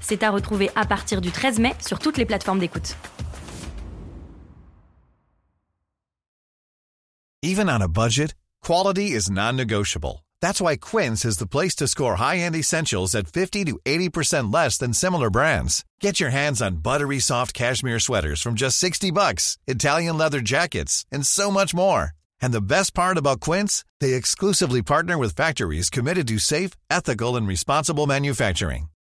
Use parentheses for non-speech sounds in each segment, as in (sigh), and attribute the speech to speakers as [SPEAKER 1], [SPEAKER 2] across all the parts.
[SPEAKER 1] C'est à retrouver à partir du 13 mai sur toutes les plateformes d'écoute.
[SPEAKER 2] Even on a budget, quality is non-negotiable. That's why Quince is the place to score high-end essentials at 50 to 80% less than similar brands. Get your hands on buttery soft cashmere sweaters from just 60 bucks, Italian leather jackets, and so much more. And the best part about Quince, they exclusively partner with factories committed to safe, ethical, and responsible manufacturing.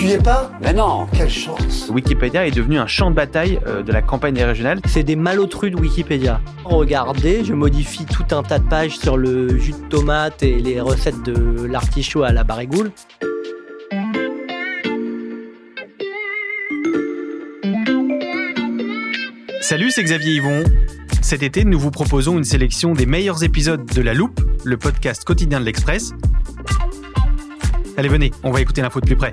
[SPEAKER 3] Tu y es pas
[SPEAKER 4] Mais non
[SPEAKER 3] Quelle chance
[SPEAKER 5] Wikipédia est devenu un champ de bataille euh, de la campagne des régionales.
[SPEAKER 6] C'est des malotrus de Wikipédia. Regardez, je modifie tout un tas de pages sur le jus de tomate et les recettes de l'artichaut à la barigoule.
[SPEAKER 5] Salut, c'est Xavier Yvon. Cet été, nous vous proposons une sélection des meilleurs épisodes de La Loupe, le podcast quotidien de l'Express. Allez, venez, on va écouter l'info de plus près.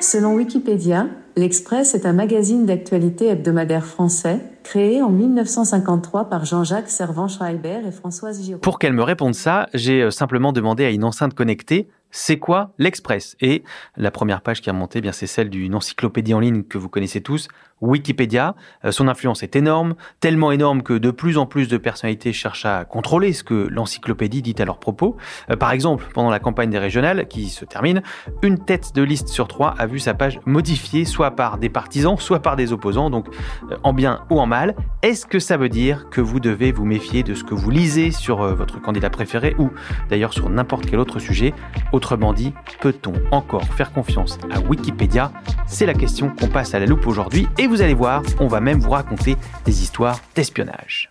[SPEAKER 7] Selon Wikipédia, L'Express est un magazine d'actualité hebdomadaire français, créé en 1953 par Jean-Jacques Servan-Schreiber et Françoise Giraud.
[SPEAKER 5] Pour qu'elle me réponde ça, j'ai euh, simplement demandé à une enceinte connectée c'est quoi l'Express? Et la première page qui a monté, eh bien c'est celle d'une encyclopédie en ligne que vous connaissez tous, Wikipédia. Euh, son influence est énorme, tellement énorme que de plus en plus de personnalités cherchent à contrôler ce que l'encyclopédie dit à leur propos. Euh, par exemple, pendant la campagne des régionales qui se termine, une tête de liste sur trois a vu sa page modifiée, soit par des partisans, soit par des opposants, donc euh, en bien ou en mal. Est-ce que ça veut dire que vous devez vous méfier de ce que vous lisez sur votre candidat préféré ou d'ailleurs sur n'importe quel autre sujet? Autrement dit, peut-on encore faire confiance à Wikipédia? C'est la question qu'on passe à la loupe aujourd'hui et vous allez voir, on va même vous raconter des histoires d'espionnage.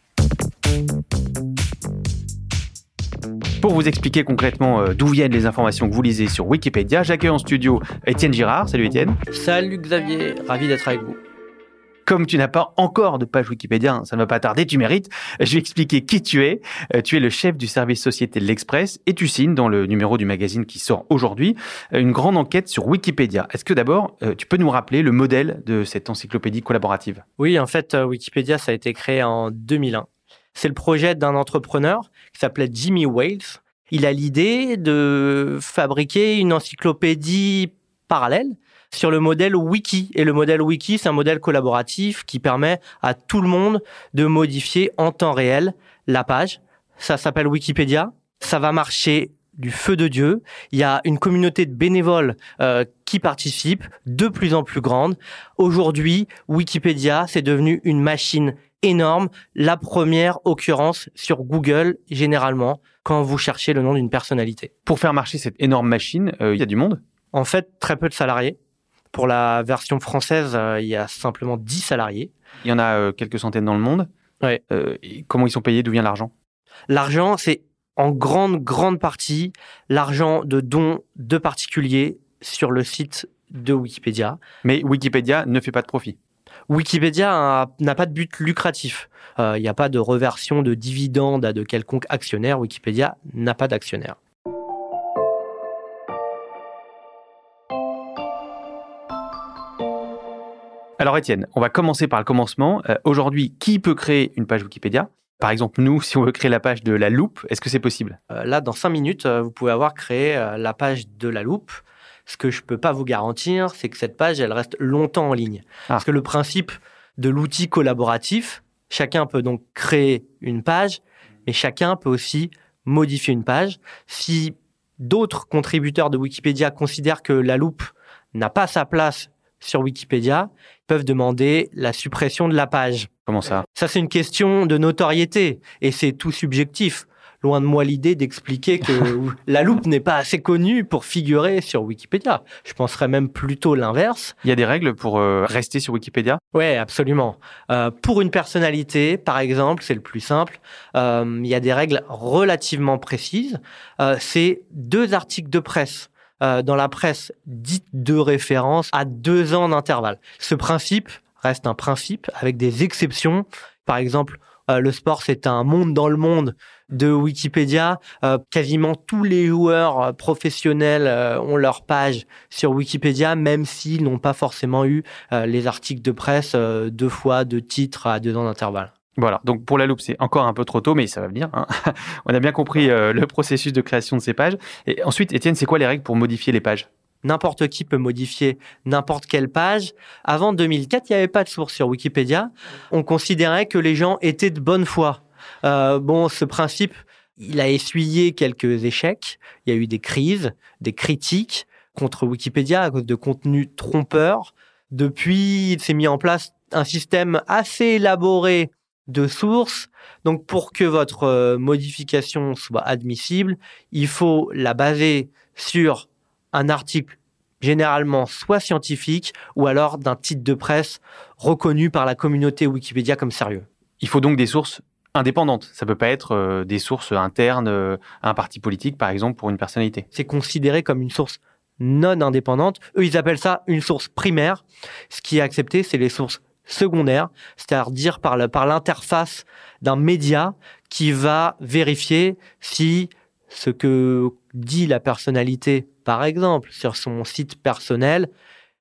[SPEAKER 5] Pour vous expliquer concrètement euh, d'où viennent les informations que vous lisez sur Wikipédia, j'accueille en studio Étienne Girard. Salut Étienne.
[SPEAKER 6] Salut Xavier, ravi d'être avec vous
[SPEAKER 5] comme tu n'as pas encore de page Wikipédia, ça ne va pas tarder, tu mérites. Je vais expliquer qui tu es. Euh, tu es le chef du service société de l'Express et tu signes dans le numéro du magazine qui sort aujourd'hui euh, une grande enquête sur Wikipédia. Est-ce que d'abord, euh, tu peux nous rappeler le modèle de cette encyclopédie collaborative?
[SPEAKER 6] Oui, en fait, Wikipédia, ça a été créé en 2001. C'est le projet d'un entrepreneur qui s'appelait Jimmy Wales. Il a l'idée de fabriquer une encyclopédie parallèle sur le modèle wiki. Et le modèle wiki, c'est un modèle collaboratif qui permet à tout le monde de modifier en temps réel la page. Ça s'appelle Wikipédia. Ça va marcher du feu de Dieu. Il y a une communauté de bénévoles euh, qui participent, de plus en plus grande. Aujourd'hui, Wikipédia, c'est devenu une machine énorme, la première occurrence sur Google généralement quand vous cherchez le nom d'une personnalité.
[SPEAKER 5] Pour faire marcher cette énorme machine, euh, il y a du monde?
[SPEAKER 6] En fait, très peu de salariés. Pour la version française, euh, il y a simplement 10 salariés.
[SPEAKER 5] Il y en a euh, quelques centaines dans le monde.
[SPEAKER 6] Ouais.
[SPEAKER 5] Euh, comment ils sont payés? D'où vient l'argent?
[SPEAKER 6] L'argent, c'est en grande, grande partie l'argent de dons de particuliers sur le site de Wikipédia.
[SPEAKER 5] Mais Wikipédia ne fait pas de profit.
[SPEAKER 6] Wikipédia n'a pas de but lucratif. Il n'y a pas de reversion de dividendes à de quelconque actionnaire. Wikipédia n'a pas d'actionnaire.
[SPEAKER 5] Alors Étienne, on va commencer par le commencement. Euh, aujourd'hui, qui peut créer une page Wikipédia? Par exemple, nous, (laughs) si on veut créer la page de la loupe, est-ce que c'est possible?
[SPEAKER 6] Euh, Là, dans cinq minutes, euh, vous pouvez avoir créé la page de la loupe. Ce que je ne peux pas vous garantir, c'est que cette page, elle reste longtemps en ligne. Ah. Parce que le principe de l'outil collaboratif, chacun peut donc créer une page, mais chacun peut aussi modifier une page. Si d'autres contributeurs de Wikipédia considèrent que la loupe n'a pas sa place sur Wikipédia peuvent demander la suppression de la page.
[SPEAKER 5] Comment ça?
[SPEAKER 6] Ça, c'est une question de notoriété et c'est tout subjectif. loin de moi l'idée d'expliquer que (laughs) la loupe n'est pas assez connue pour figurer sur Wikipédia. Je penserais même plutôt l'inverse.
[SPEAKER 5] Il y a des règles pour euh, rester sur Wikipédia?
[SPEAKER 6] Oui, absolument. Euh, pour une personnalité, par exemple, c'est le plus simple, euh, il y a des règles relativement précises. c'est deux articles de presse dans la presse dite de référence à deux ans d'intervalle. Ce principe reste un principe avec des exceptions. Par exemple, le sport, c'est un monde dans le monde de Wikipédia. Euh, quasiment tous les joueurs euh, professionnels euh, ont leur page sur Wikipédia, même s'ils n'ont pas forcément eu les articles de presse deux fois, deux titres à deux ans d'intervalle.
[SPEAKER 5] Voilà, donc pour la loupe, c'est encore un peu trop tôt, mais ça va venir. Hein. (laughs) On a bien compris le processus de création de ces pages. Et ensuite, Étienne, c'est quoi les règles pour modifier les pages?
[SPEAKER 6] N'importe qui peut modifier n'importe quelle page. Avant 2004, il n'y avait pas de source sur Wikipédia. On considérait que les gens étaient de bonne foi. Euh, bon, ce principe, il a essuyé quelques échecs. Il y a eu des crises, des critiques contre Wikipédia à cause de contenus trompeurs. Depuis, il s'est mis en place un système assez élaboré de sources. Donc, pour que votre euh, modification soit admissible, il faut la baser sur un article généralement soit scientifique ou alors d'un titre de presse reconnu par la communauté Wikipédia comme sérieux.
[SPEAKER 5] Il faut donc des sources indépendante. Ça peut pas être euh, des sources internes euh, à un parti politique, par exemple, pour une personnalité.
[SPEAKER 6] C'est considéré comme une source non indépendante. Eux, ils appellent ça une source primaire. Ce qui est accepté, c'est les sources secondaires, c'est-à-dire par l'interface d'un média qui va vérifier si ce que dit la personnalité, par exemple, sur son site personnel,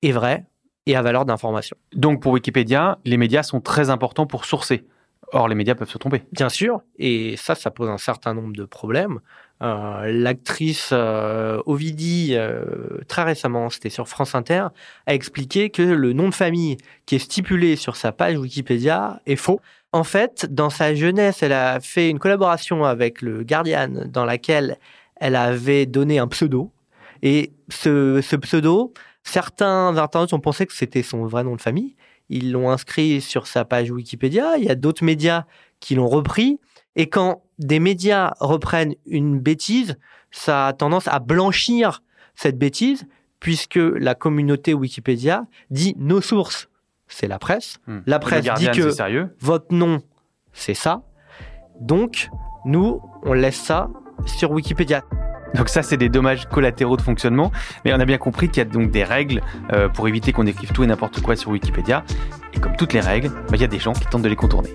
[SPEAKER 6] est vrai et a valeur d'information.
[SPEAKER 5] Donc pour Wikipédia, les médias sont très importants pour sourcer. Or, les médias peuvent se tromper.
[SPEAKER 6] Bien sûr, et ça, ça pose un certain nombre de problèmes. Euh, l'actrice euh, Ovidie, euh, très récemment, c'était sur France Inter, a expliqué que le nom de famille qui est stipulé sur sa page Wikipédia est faux. En fait, dans sa jeunesse, elle a fait une collaboration avec le Guardian dans laquelle elle avait donné un pseudo. Et ce, ce pseudo, certains internautes ont pensé que c'était son vrai nom de famille ils l'ont inscrit sur sa page Wikipédia. Il y a d'autres médias qui l'ont repris. Et quand des médias reprennent une bêtise, ça a tendance à blanchir cette bêtise, puisque la communauté Wikipédia dit nos sources, c'est la presse.
[SPEAKER 5] Hmm.
[SPEAKER 6] La presse dit que votre nom, c'est ça. Donc, nous, on laisse ça sur Wikipédia.
[SPEAKER 5] Donc ça, c'est des dommages collatéraux de fonctionnement. Mais on a bien compris qu'il y a donc des règles euh, pour éviter qu'on écrive tout et n'importe quoi sur Wikipédia. Et comme toutes les règles, bah, il y a des gens qui tentent de les contourner.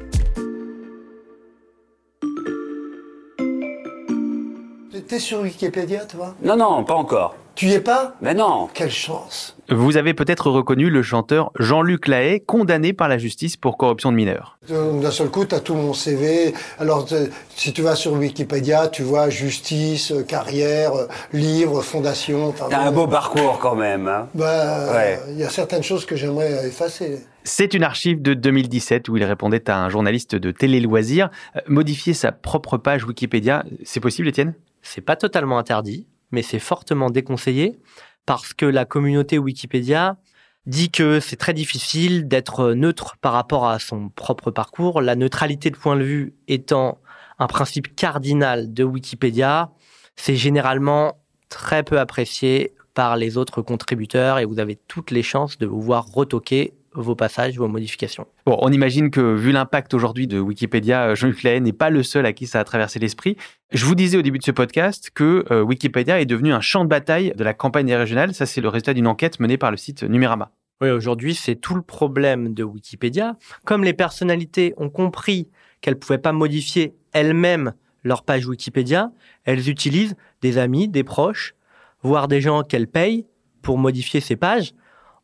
[SPEAKER 3] T'es sur Wikipédia, toi
[SPEAKER 4] Non, non, pas encore.
[SPEAKER 3] Tu y es pas
[SPEAKER 4] Mais non.
[SPEAKER 3] Quelle chance.
[SPEAKER 5] Vous avez peut-être reconnu le chanteur Jean-Luc Lahaye, condamné par la justice pour corruption de mineurs.
[SPEAKER 3] D'un seul coup, tu as tout mon CV. Alors, si tu vas sur Wikipédia, tu vois justice, euh, carrière, euh, livre, fondation.
[SPEAKER 4] T'as un beau parcours quand même. Hein.
[SPEAKER 3] bah, il y a certaines choses que j'aimerais effacer.
[SPEAKER 5] C'est une archive de 2017 où il répondait à un journaliste de Télé Loisirs. Euh, modifier sa propre page Wikipédia, c'est possible, Étienne?
[SPEAKER 6] C'est pas totalement interdit mais c'est fortement déconseillé parce que la communauté Wikipédia dit que c'est très difficile d'être neutre par rapport à son propre parcours, la neutralité de point de vue étant un principe cardinal de Wikipédia, c'est généralement très peu apprécié par les autres contributeurs et vous avez toutes les chances de vous voir retoquer vos passages, vos modifications.
[SPEAKER 5] Bon, on imagine que vu l'impact aujourd'hui de Wikipédia, euh, Jean-Luc Lahaye n'est pas le seul à qui ça a traversé l'esprit. Je vous disais au début de ce podcast que euh, Wikipédia est devenu un champ de bataille de la campagne régionale. Ça, c'est le résultat d'une enquête menée par le site Numérama.
[SPEAKER 6] Oui, aujourd'hui, c'est tout le problème de Wikipédia. Comme les personnalités ont compris qu'elles ne pouvaient pas modifier elles-mêmes leur page Wikipédia, elles utilisent des amis, des proches, voire des gens qu'elles payent pour modifier ces pages.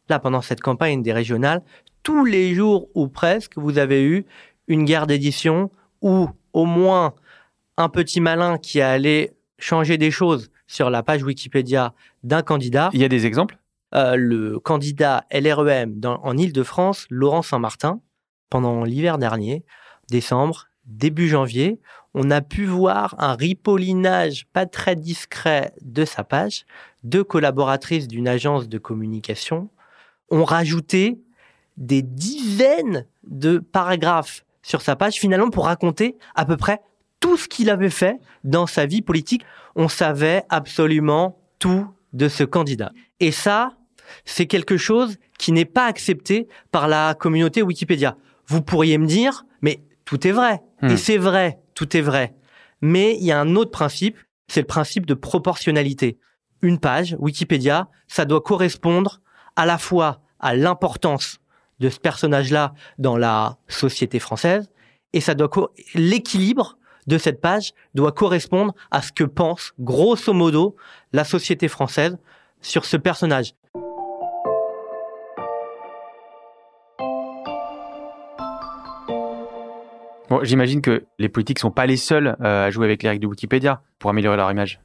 [SPEAKER 6] Là, pendant cette campagne des régionales, tous les jours ou presque, vous avez eu une guerre d'édition ou au moins un petit malin qui allait changer des choses sur la page Wikipédia d'un candidat.
[SPEAKER 5] Il y a des exemples?
[SPEAKER 6] Euh, Le candidat LREM en Ile-de-France, Laurent Saint-Martin, pendant l'hiver dernier, décembre, début janvier, on a pu voir un ripollinage pas très discret de sa page. Deux collaboratrices d'une agence de communication ont rajouté des dizaines de paragraphes sur sa page finalement pour raconter à peu près tout ce qu'il avait fait dans sa vie politique. On savait absolument tout de ce candidat. Et ça, c'est quelque chose qui n'est pas accepté par la communauté Wikipédia. Vous pourriez me dire, mais tout est vrai.
[SPEAKER 5] Hmm.
[SPEAKER 6] Et c'est vrai, tout est vrai. Mais il y a un autre principe, c'est le principe de proportionnalité. Une page, Wikipédia, ça doit correspondre à la fois à l'importance de ce personnage-là dans la société française, et ça doit l'équilibre de cette page doit correspondre à ce que pense grosso modo la société française sur ce personnage.
[SPEAKER 5] J'imagine que les politiques sont pas les seuls euh, à jouer avec les règles de Wikipédia pour améliorer leur image.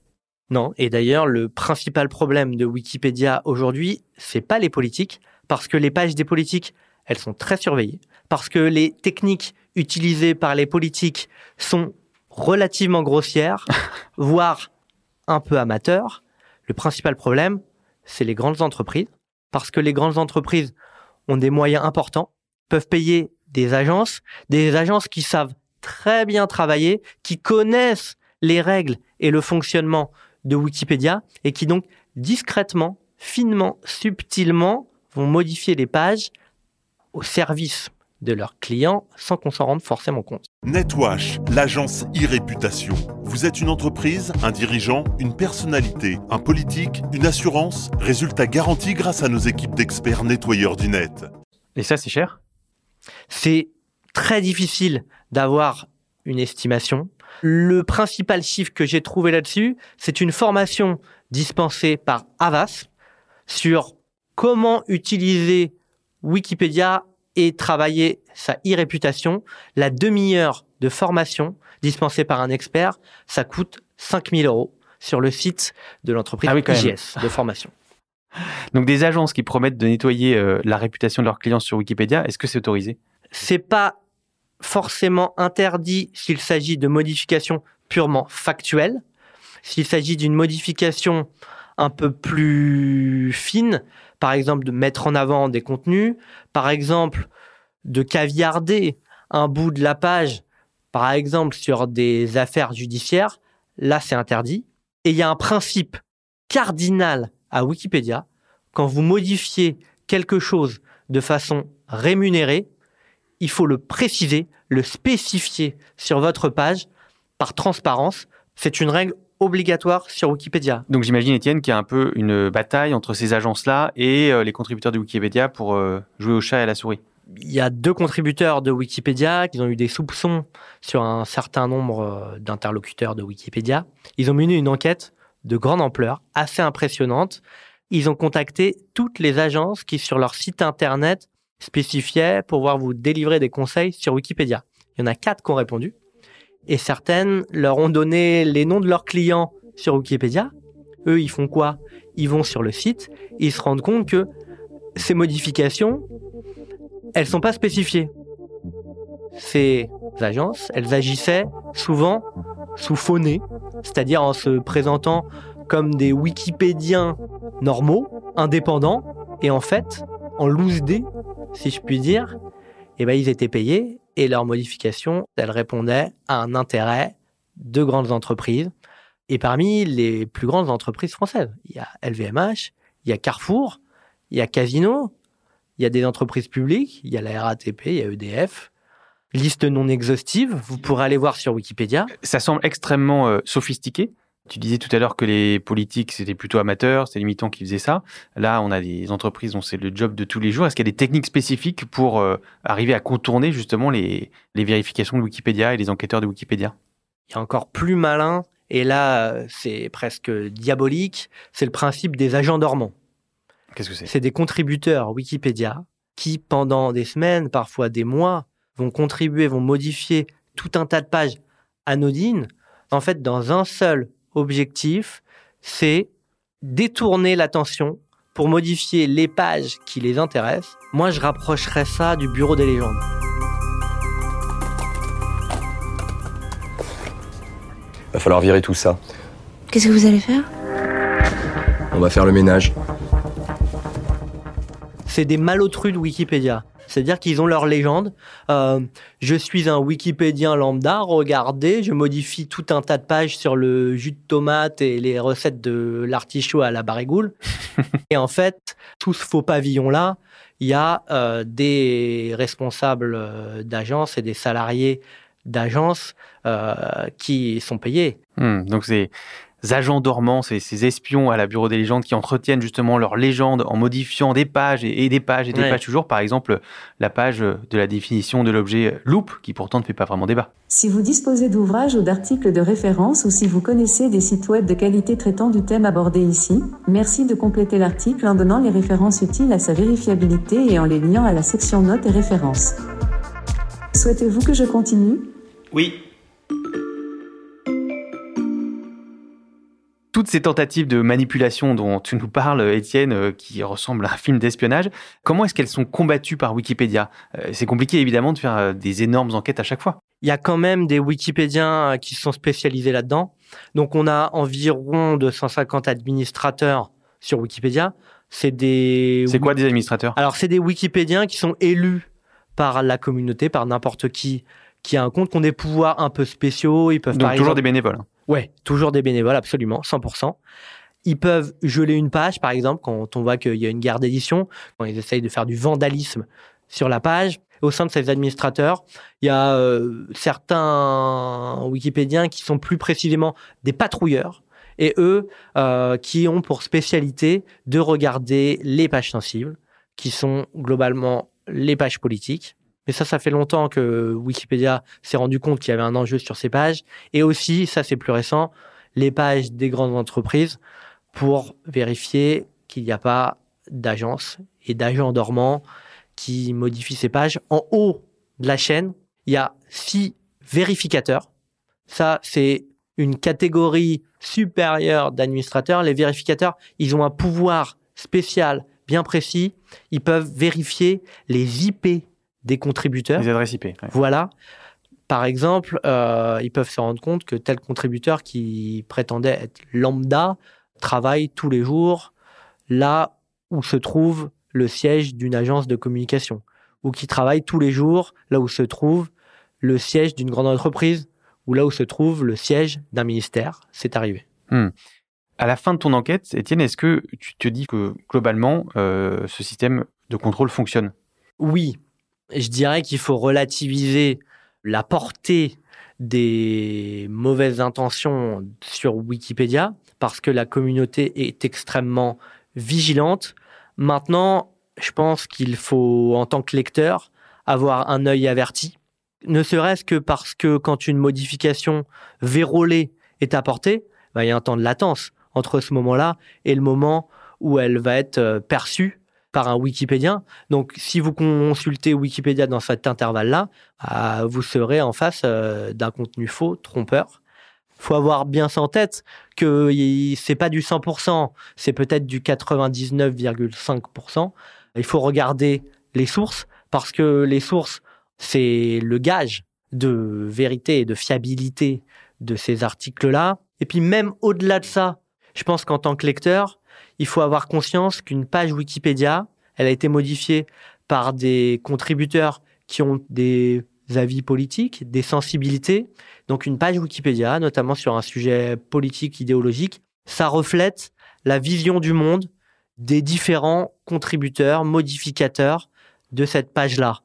[SPEAKER 6] Non, et d'ailleurs, le principal problème de Wikipédia aujourd'hui, c'est pas les politiques, parce que les pages des politiques, elles sont très surveillées, parce que les techniques utilisées par les politiques sont relativement grossières, (laughs) voire un peu amateurs. Le principal problème, c'est les grandes entreprises, parce que les grandes entreprises ont des moyens importants, peuvent payer des agences, des agences qui savent très bien travailler, qui connaissent les règles et le fonctionnement de Wikipédia et qui donc discrètement, finement, subtilement vont modifier les pages au service de leurs clients sans qu'on s'en rende forcément compte.
[SPEAKER 8] Netwash, l'agence e-réputation. Vous êtes une entreprise, un dirigeant, une personnalité, un politique, une assurance Résultat garanti grâce à nos équipes d'experts nettoyeurs du net.
[SPEAKER 5] Et ça, c'est cher?
[SPEAKER 6] C'est très difficile d'avoir une estimation. Le principal chiffre que j'ai trouvé là-dessus, c'est une formation dispensée par Avas sur comment utiliser Wikipédia et travailler sa e-réputation. La demi-heure de formation dispensée par un expert, ça coûte 5000 euros sur le site de l'entreprise
[SPEAKER 5] Ah oui.
[SPEAKER 6] IGS de formation.
[SPEAKER 5] Donc des agences qui promettent de nettoyer euh, la réputation de leurs clients sur Wikipédia, est-ce que c'est autorisé?
[SPEAKER 6] C'est pas forcément interdit s'il s'agit de modifications purement factuelles. S'il s'agit d'une modification un peu plus fine, par exemple de mettre en avant des contenus, par exemple de caviarder un bout de la page, par exemple sur des affaires judiciaires, là c'est interdit. Et il y a un principe cardinal à Wikipédia, quand vous modifiez quelque chose de façon rémunérée, il faut le préciser, le spécifier sur votre page par transparence. C'est une règle obligatoire sur Wikipédia.
[SPEAKER 5] Donc j'imagine, Étienne, qu'il y a un peu une bataille entre ces agences-là et euh, les contributeurs de Wikipédia pour euh, jouer au chat et à la souris.
[SPEAKER 6] Il y a deux contributeurs de Wikipédia qui ont eu des soupçons sur un certain nombre euh, d'interlocuteurs de Wikipédia. Ils ont mené une enquête de grande ampleur, assez impressionnante. Ils ont contacté toutes les agences qui, sur leur site internet, spécifiaient pouvoir vous délivrer des conseils sur Wikipédia. Il y en a quatre qui ont répondu. Et certaines leur ont donné les noms de leurs clients sur Wikipédia. Eux, ils font quoi? Ils vont sur le site, ils se rendent compte que ces modifications, elles sont pas spécifiées. Ces agences, elles agissaient souvent sous faux c'est-à-dire en se présentant comme des Wikipédiens normaux, indépendants, et en fait, en loose si je puis dire, eh ben, ils étaient payés et leurs modifications, elles répondaient à un intérêt de grandes entreprises. Et parmi les plus grandes entreprises françaises, il y a LVMH, il y a Carrefour, il y a Casino, il y a des entreprises publiques, il y a la RATP, il y a EDF. Liste non exhaustive, vous pourrez aller voir sur Wikipédia.
[SPEAKER 5] Ça semble extrêmement euh, sophistiqué. Tu disais tout à l'heure que les politiques, c'était plutôt amateur, c'était limitant qui faisaient ça. Là, on a des entreprises dont c'est le job de tous les jours. Est-ce qu'il y a des techniques spécifiques pour euh, arriver à contourner justement les, les vérifications de Wikipédia et les enquêteurs de Wikipédia?
[SPEAKER 6] Il y a encore plus malin, et là, c'est presque diabolique, c'est le principe des agents dormants.
[SPEAKER 5] Qu'est-ce que c'est?
[SPEAKER 6] C'est des contributeurs Wikipédia qui, pendant des semaines, parfois des mois, vont contribuer, vont modifier tout un tas de pages anodines, en fait, dans un seul objectif, c'est détourner l'attention pour modifier les pages qui les intéressent. Moi, je rapprocherais ça du bureau des légendes.
[SPEAKER 9] Va falloir virer tout ça.
[SPEAKER 10] Qu'est-ce que vous allez faire?
[SPEAKER 9] On va faire le ménage.
[SPEAKER 6] C'est des malotrus de Wikipédia. C'est-à-dire qu'ils ont leur légende. Euh, je suis un Wikipédien lambda, regardez, je modifie tout un tas de pages sur le jus de tomate et les recettes de l'artichaut à la barigoule. (laughs) et en fait, tout ce faux pavillon-là, il y a euh, des responsables euh, d'agences et des salariés d'agences euh, qui sont payés.
[SPEAKER 5] Hmm, donc c'est agents dormants, ces, ces, espions à la Bureau des légendes qui entretiennent justement leur légende en modifiant des pages et, des pages et des pages toujours. Par exemple, la page de la définition de l'objet loupe, qui pourtant ne fait pas vraiment débat.
[SPEAKER 7] Si vous disposez d'ouvrages ou d'articles de référence ou si vous connaissez des sites web de qualité traitant du thème abordé ici, merci de compléter l'article en donnant les références utiles à sa vérifiabilité et en les liant à la section notes et références. Souhaitez-vous que je continue?
[SPEAKER 5] Oui. Toutes ces tentatives de manipulation dont tu nous parles, Étienne, euh, qui ressemblent à un film d'espionnage, comment est-ce qu'elles sont combattues par Wikipédia? Euh, C'est compliqué évidemment de faire euh, des énormes enquêtes à chaque fois.
[SPEAKER 6] Il y a quand même des Wikipédiens qui sont spécialisés là-dedans. Donc on a environ 250 administrateurs sur Wikipédia. C'est des.
[SPEAKER 5] C'est quoi des administrateurs?
[SPEAKER 6] Alors c'est des Wikipédiens qui sont élus par la communauté, par n'importe qui qui a un compte, qui ont des pouvoirs un peu spéciaux. Ils peuvent
[SPEAKER 5] Donc toujours des bénévoles.
[SPEAKER 6] Ouais, toujours des bénévoles, absolument, 100%. Ils peuvent geler une page, par exemple, quand on voit qu'il y a une guerre d'édition, quand ils essayent de faire du vandalisme sur la page. Au sein de ces administrateurs, il y a euh, certains Wikipédiens qui sont plus précisément des patrouilleurs, et eux euh, qui ont pour spécialité de regarder les pages sensibles, qui sont globalement les pages politiques, mais ça, ça fait longtemps que Wikipédia s'est rendu compte qu'il y avait un enjeu sur ces pages. Et aussi, ça c'est plus récent, les pages des grandes entreprises pour vérifier qu'il n'y a pas d'agences et d'agents dormants qui modifient ces pages. En haut de la chaîne, il y a six vérificateurs. Ça, c'est une catégorie supérieure d'administrateurs. Les vérificateurs, ils ont un pouvoir spécial bien précis. Ils peuvent vérifier les IP des contributeurs.
[SPEAKER 5] Les adresses IP.
[SPEAKER 6] Voilà. Par exemple, euh, ils peuvent se rendre compte que tel contributeur qui prétendait être lambda travaille tous les jours là où se trouve le siège d'une agence de communication, ou qui travaille tous les jours là où se trouve le siège d'une grande entreprise, ou là où se trouve le siège d'un ministère. C'est arrivé.
[SPEAKER 5] Hmm. À la fin de ton enquête, Étienne, est-ce que tu te dis que globalement, euh, ce système de contrôle fonctionne?
[SPEAKER 6] Oui, je dirais qu'il faut relativiser la portée des mauvaises intentions sur Wikipédia parce que la communauté est extrêmement vigilante. Maintenant, je pense qu'il faut, en tant que lecteur, avoir un œil averti. Ne serait-ce que parce que quand une modification vérolée est apportée, bah, il y a un temps de latence entre ce moment-là et le moment où elle va être euh, perçue par un Wikipédien. Donc, si vous consultez Wikipédia dans cet intervalle-là, euh, vous serez en face euh, d'un contenu faux, trompeur. Faut avoir bien ça en tête que c'est pas du 100%, c'est peut-être du 99,5%. Il faut regarder les sources parce que les sources, c'est le gage de vérité et de fiabilité de ces articles-là. Et puis même au-delà de ça, je pense qu'en tant que lecteur, il faut avoir conscience qu'une page Wikipédia, elle a été modifiée par des contributeurs qui ont des avis politiques, des sensibilités. Donc une page Wikipédia, notamment sur un sujet politique, idéologique, ça reflète la vision du monde des différents contributeurs, modificateurs de cette page-là.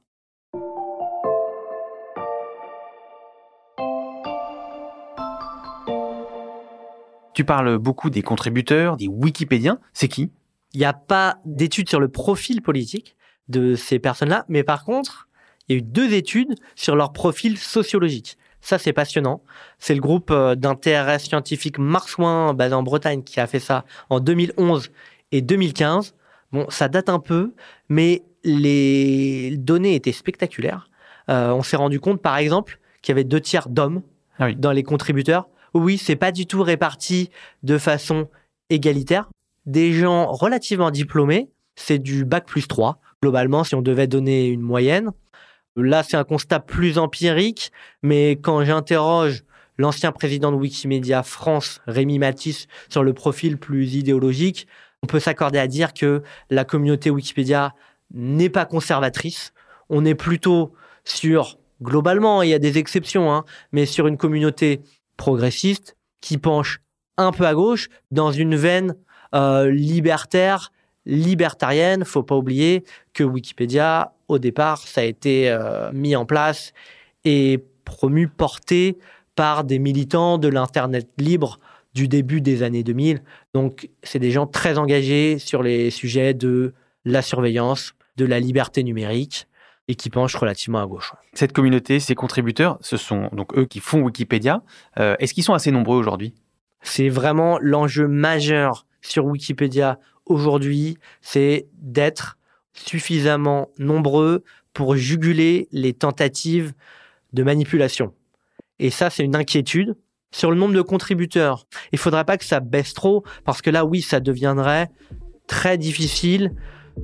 [SPEAKER 5] Tu parles beaucoup des contributeurs, des Wikipédiens. C'est qui?
[SPEAKER 6] Il n'y a pas d'études sur le profil politique de ces personnes-là, mais par contre, il y a eu deux études sur leur profil sociologique. Ça, c'est passionnant. C'est le groupe euh, d'intérêt scientifique Marsouin, basé en Bretagne, qui a fait ça en 2011 et 2015. Bon, ça date un peu, mais les données étaient spectaculaires. Euh, on s'est rendu compte, par exemple, qu'il y avait deux tiers d'hommes ah dans les contributeurs, oui, c'est pas du tout réparti de façon égalitaire. Des gens relativement diplômés, c'est du bac plus 3, globalement, si on devait donner une moyenne. Là, c'est un constat plus empirique, mais quand j'interroge l'ancien président de Wikimedia France, Rémi Matisse, sur le profil plus idéologique, on peut s'accorder à dire que la communauté Wikipédia n'est pas conservatrice. on est plutôt sur, globalement, il y a des exceptions, hein, mais sur une communauté progressiste qui penche un peu à gauche dans une veine euh, libertaire, libertarienne. Faut pas oublier que Wikipédia, au départ, ça a été euh, mis en place et promu, porté par des militants de l'Internet libre du début des années 2000. Donc, c'est des gens très engagés sur les sujets de la surveillance, de la liberté numérique et qui penchent relativement à gauche.
[SPEAKER 5] Cette communauté, ces contributeurs, ce sont donc eux qui font Wikipédia. Euh, est-ce qu'ils sont assez nombreux aujourd'hui?
[SPEAKER 6] C'est vraiment l'enjeu majeur sur Wikipédia aujourd'hui, c'est d'être suffisamment nombreux pour juguler les tentatives de manipulation. Et ça, c'est une inquiétude. Sur le nombre de contributeurs, il ne faudrait pas que ça baisse trop, parce que là, oui, ça deviendrait très difficile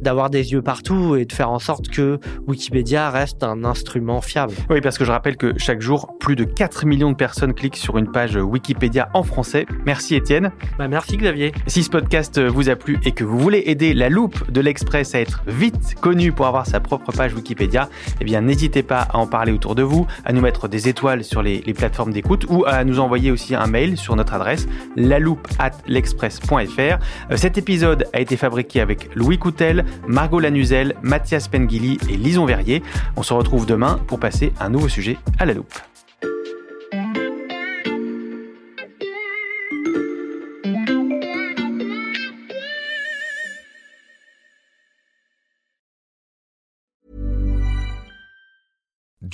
[SPEAKER 6] d'avoir des yeux partout et de faire en sorte que Wikipédia reste un instrument fiable.
[SPEAKER 5] Oui, parce que je rappelle que chaque jour, plus de 4 millions de personnes cliquent sur une page Wikipédia en français. Merci Étienne.
[SPEAKER 6] Bah, merci Xavier.
[SPEAKER 5] Si ce podcast vous a plu et que vous voulez aider la loupe de l'Express à être vite connue pour avoir sa propre page Wikipédia, eh bien n'hésitez pas à en parler autour de vous, à nous mettre des étoiles sur les, les plateformes d'écoute ou à nous envoyer aussi un mail sur notre adresse loupe at l'express.fr. Euh, cet épisode a été fabriqué avec Louis Coutel, Margot Lanuzel, Mathias Pengili et Lison Verrier. On se retrouve demain pour passer un nouveau sujet à la loupe.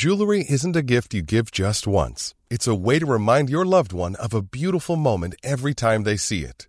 [SPEAKER 11] Jewelry isn't a gift you give just once. It's a way to remind your loved one of a beautiful moment every time they see it.